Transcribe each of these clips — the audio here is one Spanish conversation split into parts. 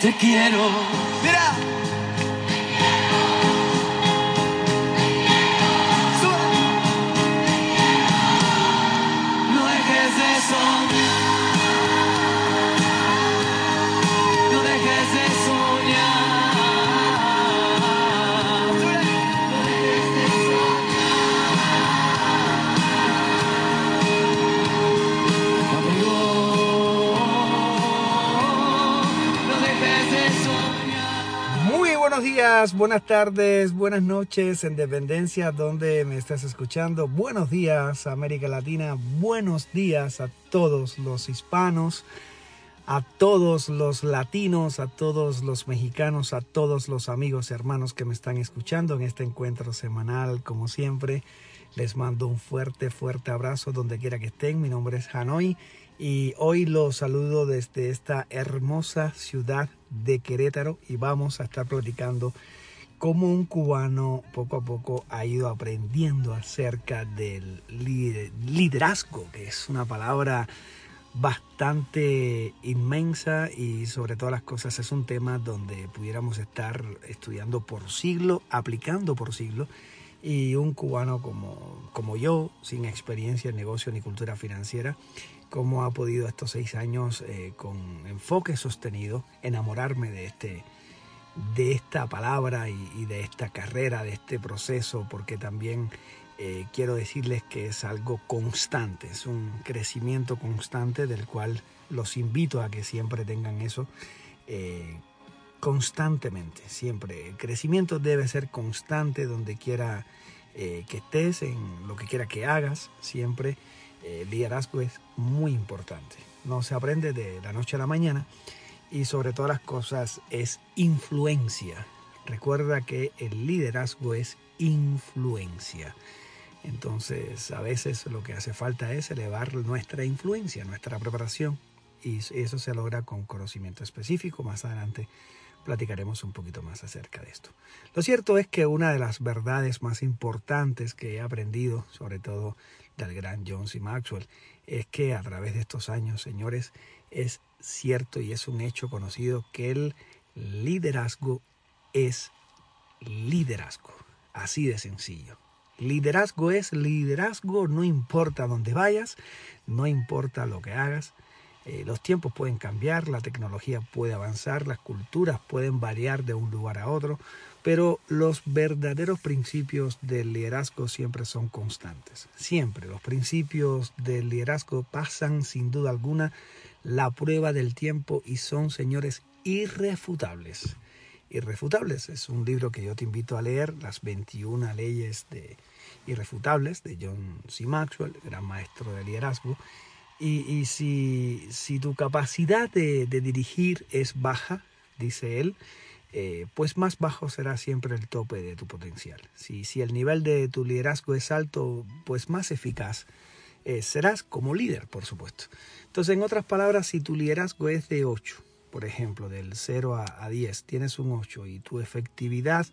te quiero. Mira. Buenas tardes, buenas noches en Dependencia, donde me estás escuchando. Buenos días, América Latina. Buenos días a todos los hispanos, a todos los latinos, a todos los mexicanos, a todos los amigos y hermanos que me están escuchando en este encuentro semanal, como siempre. Les mando un fuerte, fuerte abrazo donde quiera que estén. Mi nombre es Hanoi y hoy los saludo desde esta hermosa ciudad de Querétaro y vamos a estar platicando cómo un cubano poco a poco ha ido aprendiendo acerca del lider- liderazgo, que es una palabra bastante inmensa y sobre todas las cosas es un tema donde pudiéramos estar estudiando por siglo, aplicando por siglo y un cubano como, como yo, sin experiencia en negocio ni cultura financiera, cómo ha podido estos seis años eh, con enfoque sostenido enamorarme de este de esta palabra y, de esta carrera, de este proceso, porque también eh, quiero decirles que es algo constante, es un crecimiento constante del cual los invito a que siempre tengan eso eh, constantemente, siempre. El crecimiento debe ser constante donde quiera que estés, en lo que quiera que hagas, siempre. Eh, el liderazgo es muy importante. No se aprende de la noche a la mañana y sobre todas las cosas es influencia. Recuerda que el liderazgo es influencia. Entonces, a veces lo que hace falta es elevar nuestra influencia, nuestra preparación. Y eso se logra con conocimiento específico. Más adelante platicaremos un poquito más acerca de esto. Lo cierto es que una de las verdades más importantes que he aprendido, sobre todo del gran John C. Maxwell, es que a través de estos años, señores, es cierto y es un hecho conocido que el liderazgo es liderazgo. Así de sencillo. Liderazgo es liderazgo, no importa dónde vayas, no importa lo que hagas. Eh, los tiempos pueden cambiar, la tecnología puede avanzar, las culturas pueden variar de un lugar a otro, pero los verdaderos principios del liderazgo siempre son constantes. Siempre los principios del liderazgo pasan sin duda alguna la prueba del tiempo y son, señores, irrefutables. Irrefutables es un libro que yo te invito a leer, Las 21 leyes de irrefutables de John C. Maxwell, gran maestro de liderazgo. Y, y si, si, tu capacidad de, de, dirigir es baja, dice él, eh, pues más bajo será siempre el tope de tu potencial. Si, si el nivel de tu liderazgo es alto, pues más eficaz eh, serás como líder, por supuesto. Entonces, en otras palabras, si tu liderazgo es de 8, por ejemplo, del 0 a, a 10, tienes un 8 y tu efectividad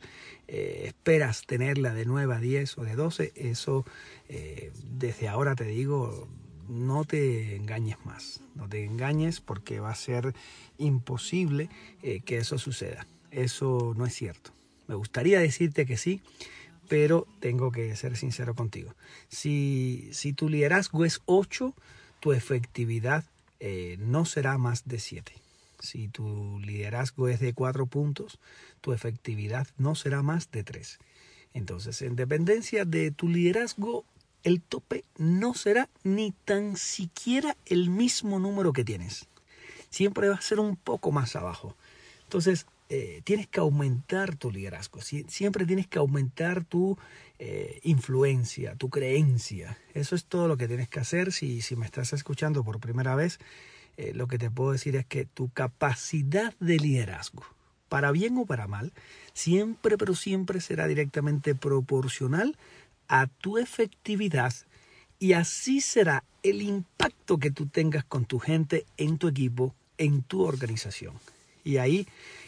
eh, esperas tenerla de 9 a 10 o de 12, eso desde ahora te digo, no te engañes más, no te engañes porque va a ser imposible eh, que eso suceda. Eso no es cierto. Me gustaría decirte que sí, pero tengo que ser sincero contigo. Si, si tu liderazgo es 8, tu efectividad eh, no será más de 7. Si tu liderazgo es de 4 puntos, tu efectividad no será más de 3. Entonces, en dependencia de tu liderazgo, el tope no será ni tan siquiera el mismo número que tienes. Siempre va a ser un poco más abajo. Entonces, eh, tienes que aumentar tu liderazgo. Sie siempre tienes que aumentar tu eh, influencia, tu creencia. Eso es todo lo que tienes que hacer. Si, si me estás escuchando por primera vez, eh, lo que te puedo decir es que tu capacidad de liderazgo, para bien o para mal, siempre, pero siempre será directamente proporcional a tu efectividad y así será el impacto que tú tengas con tu gente, en tu equipo, en tu organización. Y ahí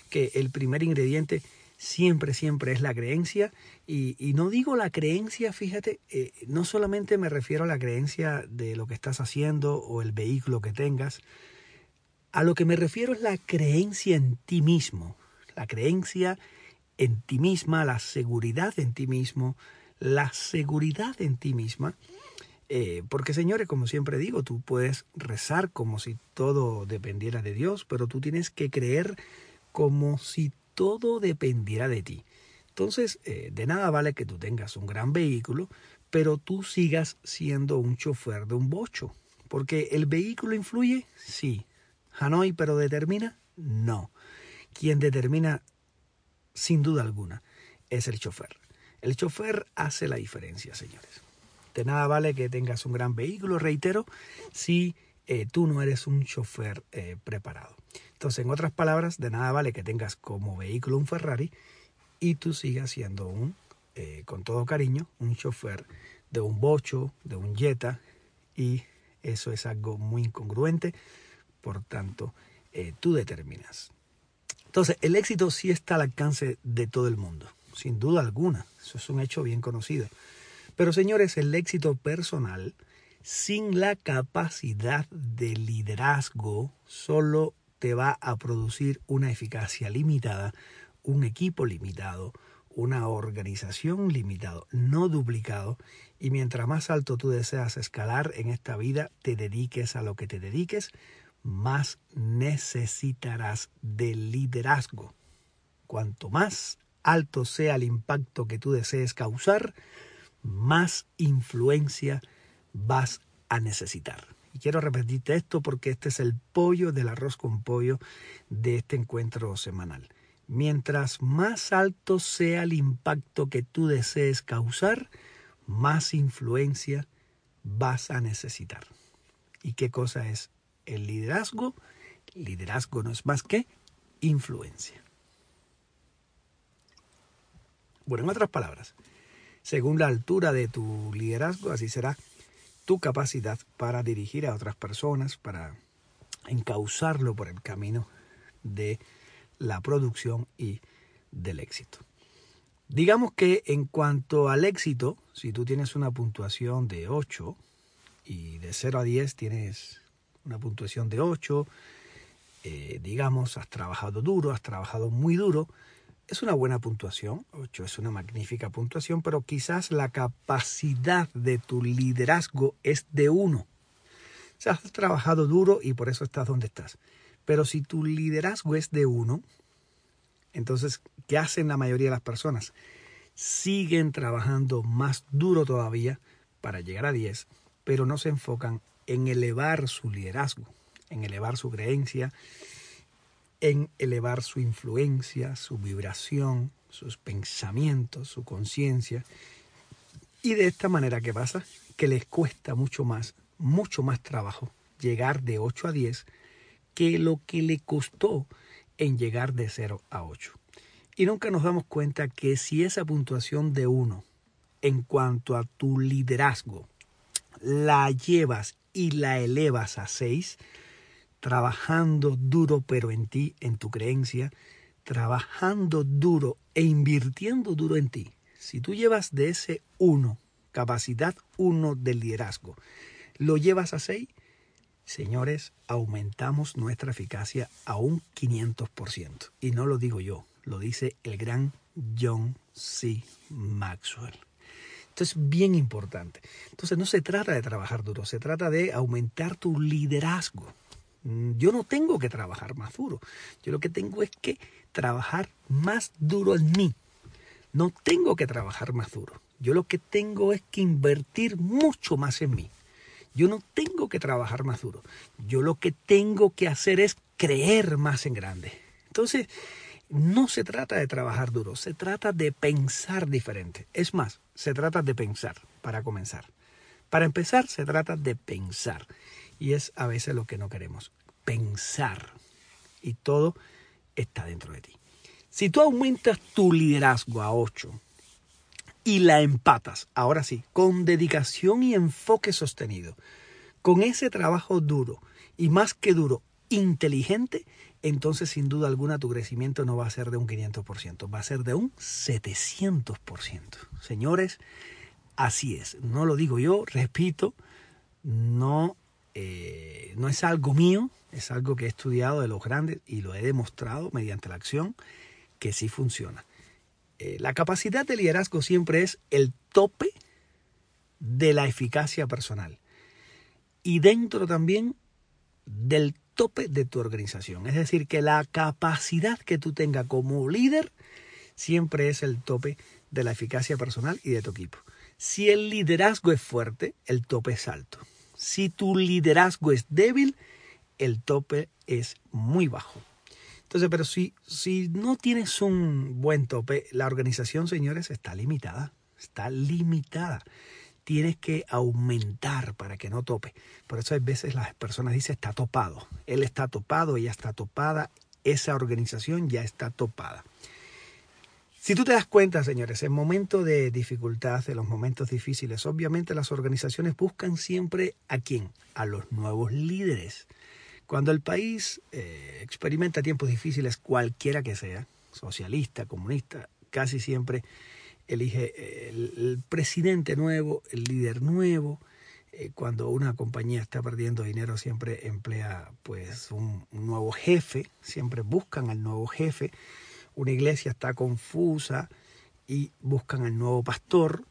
que el primer ingrediente siempre, siempre es la creencia. Y, y no digo la creencia, fíjate, eh, no solamente me refiero a la creencia de lo que estás haciendo o el vehículo que tengas. A lo que me refiero es la creencia en ti mismo, la creencia en ti misma, la seguridad en ti mismo, la seguridad en ti misma. Eh, porque señores, como siempre digo, tú puedes rezar como si todo dependiera de Dios, pero tú tienes que creer como si todo dependiera de ti. Entonces, eh, de nada vale que tú tengas un gran vehículo, pero tú sigas siendo un chofer de un bocho. Porque el vehículo influye, sí. Hanoi, pero determina, no. Quien determina, sin duda alguna, es el chofer. El chofer hace la diferencia, señores. De nada vale que tengas un gran vehículo, reitero, si eh, tú no eres un chofer eh, preparado. Entonces, en otras palabras, de nada vale que tengas como vehículo un Ferrari y tú sigas siendo un, eh, con todo cariño, un chofer de un bocho, de un Jetta, y eso es algo muy incongruente, por tanto, tú determinas. Entonces, el éxito sí está al alcance de todo el mundo, sin duda alguna, eso es un hecho bien conocido. Pero señores, el éxito personal sin la capacidad de liderazgo solo te va a producir una eficacia limitada, un equipo limitado, una organización limitado, no duplicado, y mientras más alto tú deseas escalar en esta vida, te dediques a lo que te dediques, más necesitarás de liderazgo. Cuanto más alto sea el impacto que tú desees causar, más influencia vas a necesitar. Y quiero repetirte esto porque este es el pollo del arroz con pollo de este encuentro semanal. Mientras más alto sea el impacto que tú desees causar, más influencia vas a necesitar. ¿Y qué cosa es el liderazgo? Liderazgo no es más que influencia. Bueno, en otras palabras, según la altura de tu liderazgo, así será tu capacidad para dirigir a otras personas, para encauzarlo por el camino de la producción y del éxito. Digamos que en cuanto al éxito, si tú tienes una puntuación de 8 y de 0 a 10 tienes una puntuación de 8, eh, digamos, has trabajado duro, has trabajado muy duro, es una buena puntuación, 8 es una magnífica puntuación, pero quizás la capacidad de tu liderazgo es de 1. O sea, has trabajado duro y por eso estás donde estás. Pero si tu liderazgo es de 1, entonces, ¿qué hacen la mayoría de las personas? Siguen trabajando más duro todavía para llegar a 10, pero no se enfocan en elevar su liderazgo, en elevar su creencia, en elevar su influencia, su vibración, sus pensamientos, su conciencia. Y de esta manera, ¿qué pasa? Que les cuesta mucho más, mucho más trabajo llegar de 8 a 10 que lo que le costó en llegar de 0 a 8. Y nunca nos damos cuenta que si esa puntuación de 1 en cuanto a tu liderazgo la llevas y la elevas a 6, trabajando duro pero en ti, en tu creencia, trabajando duro e invirtiendo duro en ti. Si tú llevas de ese 1, capacidad 1 del liderazgo, lo llevas a 6, señores, aumentamos nuestra eficacia a un 500%. Y no lo digo yo, lo dice el gran John C. Maxwell. Esto es bien importante. Entonces no se trata de trabajar duro, se trata de aumentar tu liderazgo. Mm, yo no tengo que trabajar más duro. Yo lo que tengo es que trabajar más duro en mí. No tengo que trabajar más duro. Yo lo que tengo es que invertir mucho más en mí. Yo no tengo que trabajar más duro. Yo lo que tengo que hacer es creer más en grande. Entonces, no se trata de trabajar duro, se trata de pensar diferente. Es más, se trata de pensar para comenzar. Para empezar, se trata de pensar. Y es a veces lo que no queremos, pensar. Y todo está dentro de ti. Si tú aumentas tu liderazgo a 8 y la empatas, ahora sí, con dedicación y enfoque sostenido, con ese trabajo duro y más que duro, inteligente, entonces sin duda alguna tu crecimiento no va a ser de un 500%, va a ser de un 700%. Señores, así es. No lo digo yo, repito, no eh, no es algo mío, Es algo que he estudiado de los grandes y lo he demostrado mediante la acción que sí funciona. Eh, la capacidad de liderazgo siempre es el tope de la eficacia personal y dentro también del tope de tu organización. Es decir, que la capacidad que tú tengas como líder siempre es el tope de la eficacia personal y de tu equipo. Si el liderazgo es fuerte, el tope es alto. Si tu liderazgo es débil, el tope es muy bajo. Entonces, pero si, si no tienes un buen tope, la organización, señores, está limitada. Está limitada. Tienes que aumentar para que no tope. Por eso hay veces las personas dicen está topado. Él está topado, ella está topada, esa organización ya está topada. Si tú te das cuenta, señores, en momentos de dificultad, en los momentos difíciles, obviamente las organizaciones buscan siempre a quién? A los nuevos líderes. Cuando el país eh, experimenta tiempos difíciles, cualquiera que sea, socialista, comunista, casi siempre elige el, el presidente nuevo, el líder nuevo. Eh, cuando una compañía está perdiendo dinero, siempre emplea pues un nuevo jefe, siempre buscan al nuevo jefe. Una iglesia está confusa y buscan al nuevo pastor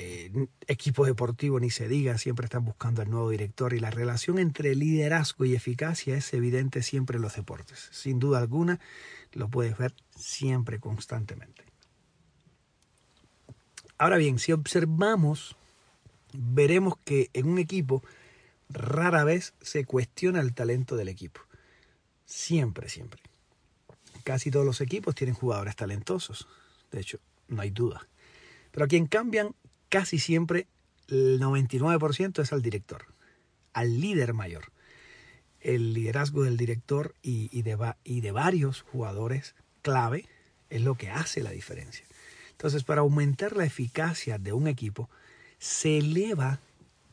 eh, equipos deportivos ni se diga, siempre están buscando al nuevo director y la relación entre liderazgo y eficacia es evidente siempre en los deportes. Sin duda alguna, lo puedes ver siempre, constantemente. Ahora bien, si observamos, veremos que en un equipo rara vez se cuestiona el talento del equipo. Siempre, siempre. Casi todos los equipos tienen jugadores talentosos. De hecho, no hay duda. Pero a quien cambian casi siempre el 99% es al director, al líder mayor. El liderazgo del director y, de, de varios jugadores clave es lo que hace la diferencia. Entonces, para aumentar la eficacia de un equipo, se eleva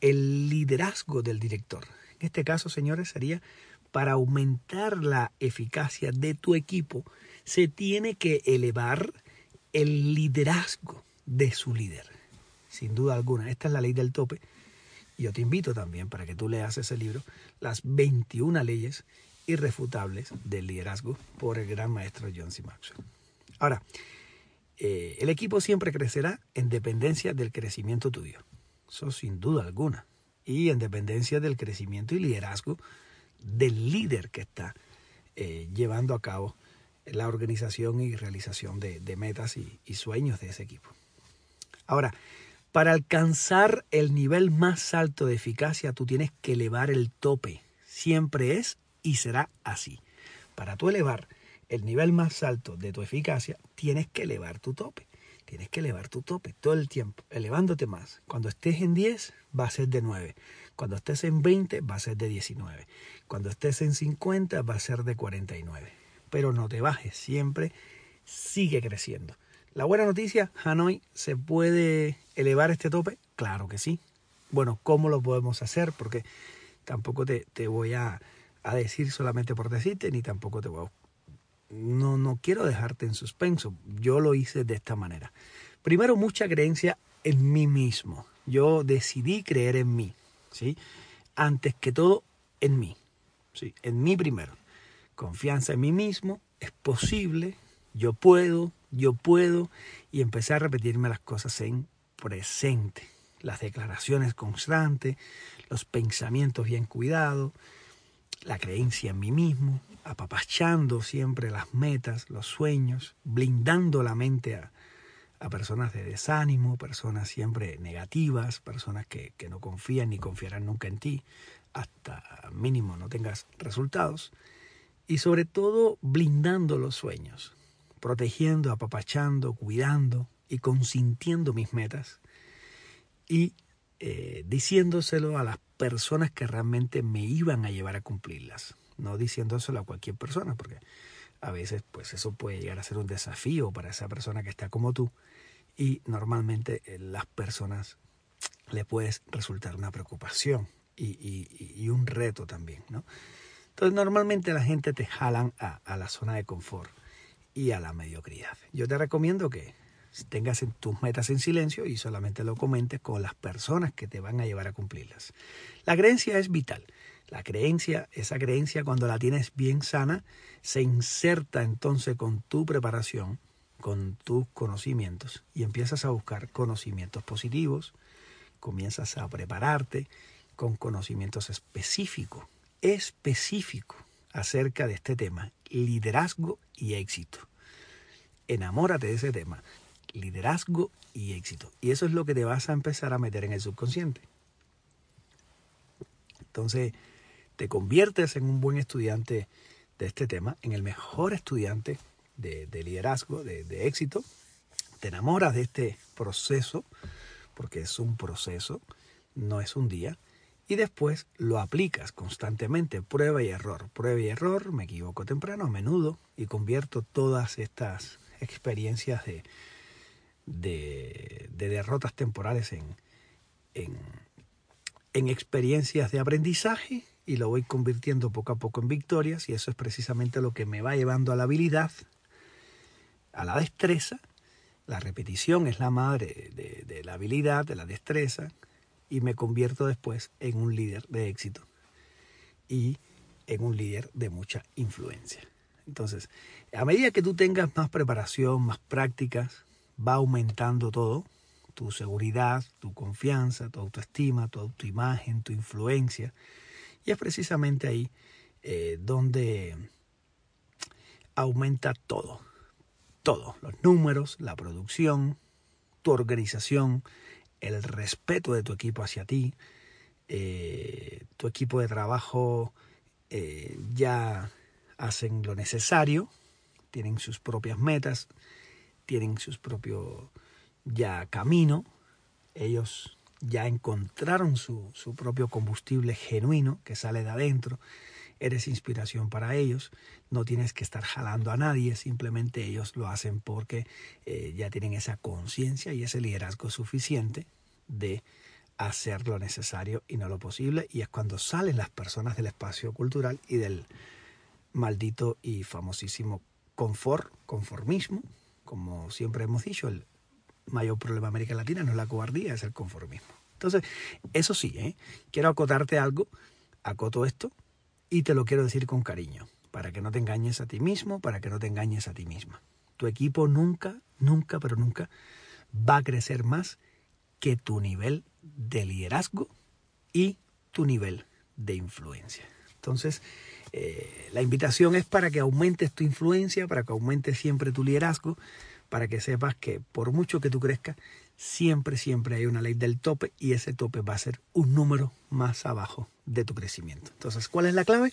el liderazgo del director. En este caso, señores, sería para aumentar la eficacia de tu equipo, se tiene que elevar el liderazgo de su líder sin duda alguna. Esta es la ley del tope. Yo te invito también para que tú leas ese libro, Las 21 leyes irrefutables del liderazgo por el gran maestro John C. Maxwell. Ahora, eh, el equipo siempre crecerá en dependencia del crecimiento tuyo. Eso sin duda alguna. Y en dependencia del crecimiento y liderazgo del líder que está eh, llevando a cabo la organización y realización de, de metas y, y sueños de ese equipo. Ahora, para alcanzar el nivel más alto de eficacia, tú tienes que elevar el tope. Siempre es y será así. Para tú elevar el nivel más alto de tu eficacia, tienes que elevar tu tope. Tienes que elevar tu tope todo el tiempo, elevándote más. Cuando estés en 10, va a ser de 9. Cuando estés en 20, va a ser de 19. Cuando estés en 50, va a ser de 49. Pero no te bajes, siempre sigue creciendo. La buena noticia, Hanoi, ¿se puede elevar este tope? Claro que sí. Bueno, ¿cómo lo podemos hacer? Porque tampoco te, voy a, a, decir solamente por decirte, ni tampoco te voy a... No, no quiero dejarte en suspenso. Yo lo hice de esta manera. Primero, mucha creencia en mí mismo. Yo decidí creer en mí, ¿sí? Antes que todo, en mí, ¿sí? En mí primero. Confianza en mí mismo, es posible, yo puedo, yo puedo, y empecé a repetirme las cosas en presente, las declaraciones constantes, los pensamientos bien cuidados, la creencia en mí mismo, apapachando siempre las metas, los sueños, blindando la mente a, personas de desánimo, personas siempre negativas, personas que, que, no confían ni confiarán nunca en ti, hasta mínimo no tengas resultados, y sobre todo blindando los sueños, protegiendo, apapachando, cuidando y consintiendo mis metas y eh, diciéndoselo a las personas que realmente me iban a llevar a cumplirlas, no diciéndoselo a cualquier persona, porque a veces pues eso puede llegar a ser un desafío para esa persona que está como tú y normalmente eh, las personas le puedes resultar una preocupación y, y, y, un reto también, ¿no? Entonces normalmente la gente te jalan a, a la zona de confort y a la mediocridad. Yo te recomiendo que tengas tus metas en silencio y solamente lo comentes con las personas que te van a llevar a cumplirlas. La creencia es vital. La creencia, esa creencia cuando la tienes bien sana, se inserta entonces con tu preparación, con tus conocimientos y empiezas a buscar conocimientos positivos, comienzas a prepararte con conocimientos específicos, específicos acerca de este tema, liderazgo y éxito. Enamórate de ese tema, liderazgo y éxito. Y eso es lo que te vas a empezar a meter en el subconsciente. Entonces, te conviertes en un buen estudiante de este tema, en el mejor estudiante de, de liderazgo, de, de éxito. Te enamoras de este proceso, porque es un proceso, no es un día y después lo aplicas constantemente, prueba y error, prueba y error, me equivoco temprano, a menudo, y convierto todas estas experiencias de, de, de derrotas temporales en, en, en experiencias de aprendizaje y lo voy convirtiendo poco a poco en victorias y eso es precisamente lo que me va llevando a la habilidad, a la destreza. La repetición es la madre de la habilidad, de la destreza, y me convierto después en un líder de éxito y en un líder de mucha influencia. Entonces, a medida que tú tengas más preparación, más prácticas, va aumentando todo, tu seguridad, tu confianza, tu autoestima, tu autoimagen, tu influencia. Y es precisamente ahí eh, donde aumenta todo, todo, los números, la producción, tu organización, el respeto de tu equipo hacia ti, eh, tu equipo de trabajo eh, ya hacen lo necesario, tienen sus propias metas, tienen sus propios ya camino, ellos ya encontraron su, su propio combustible genuino que sale de adentro, eres inspiración para ellos, no tienes que estar jalando a nadie, simplemente ellos lo hacen porque eh, ya tienen esa conciencia y ese liderazgo suficiente de hacer lo necesario y no lo posible, y es cuando salen las personas del espacio cultural y del maldito y famosísimo confort, conformismo, como siempre hemos dicho, el mayor problema de América Latina no es la cobardía, es el conformismo. Entonces, eso sí, ¿eh? quiero acotarte algo, acoto esto, y te lo quiero decir con cariño, para que no te engañes a ti mismo, para que no te engañes a ti misma. Tu equipo nunca, nunca, pero nunca va a crecer más que tu nivel de liderazgo y tu nivel de influencia. Entonces, eh, la invitación es para que aumentes tu influencia, para que aumentes siempre tu liderazgo, para que sepas que por mucho que tú crezcas, siempre, siempre hay una ley del tope y ese tope va a ser un número más abajo de tu crecimiento. Entonces, ¿cuál es la clave?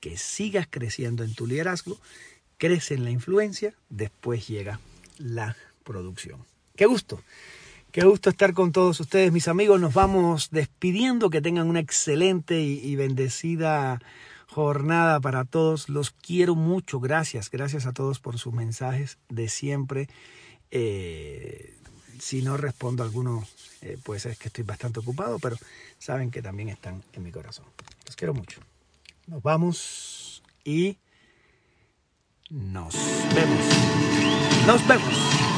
Que sigas creciendo en tu liderazgo, crece en la influencia, después llega la producción. ¡Qué gusto! Qué gusto estar con todos ustedes, mis amigos. Nos vamos despidiendo. Que tengan una excelente y, bendecida jornada para todos. Los quiero mucho. Gracias. Gracias a todos por sus mensajes de siempre. Eh, si no respondo a alguno, eh, pues es que estoy bastante ocupado, pero saben que también están en mi corazón. Los quiero mucho. Nos vamos y nos vemos. Nos vemos.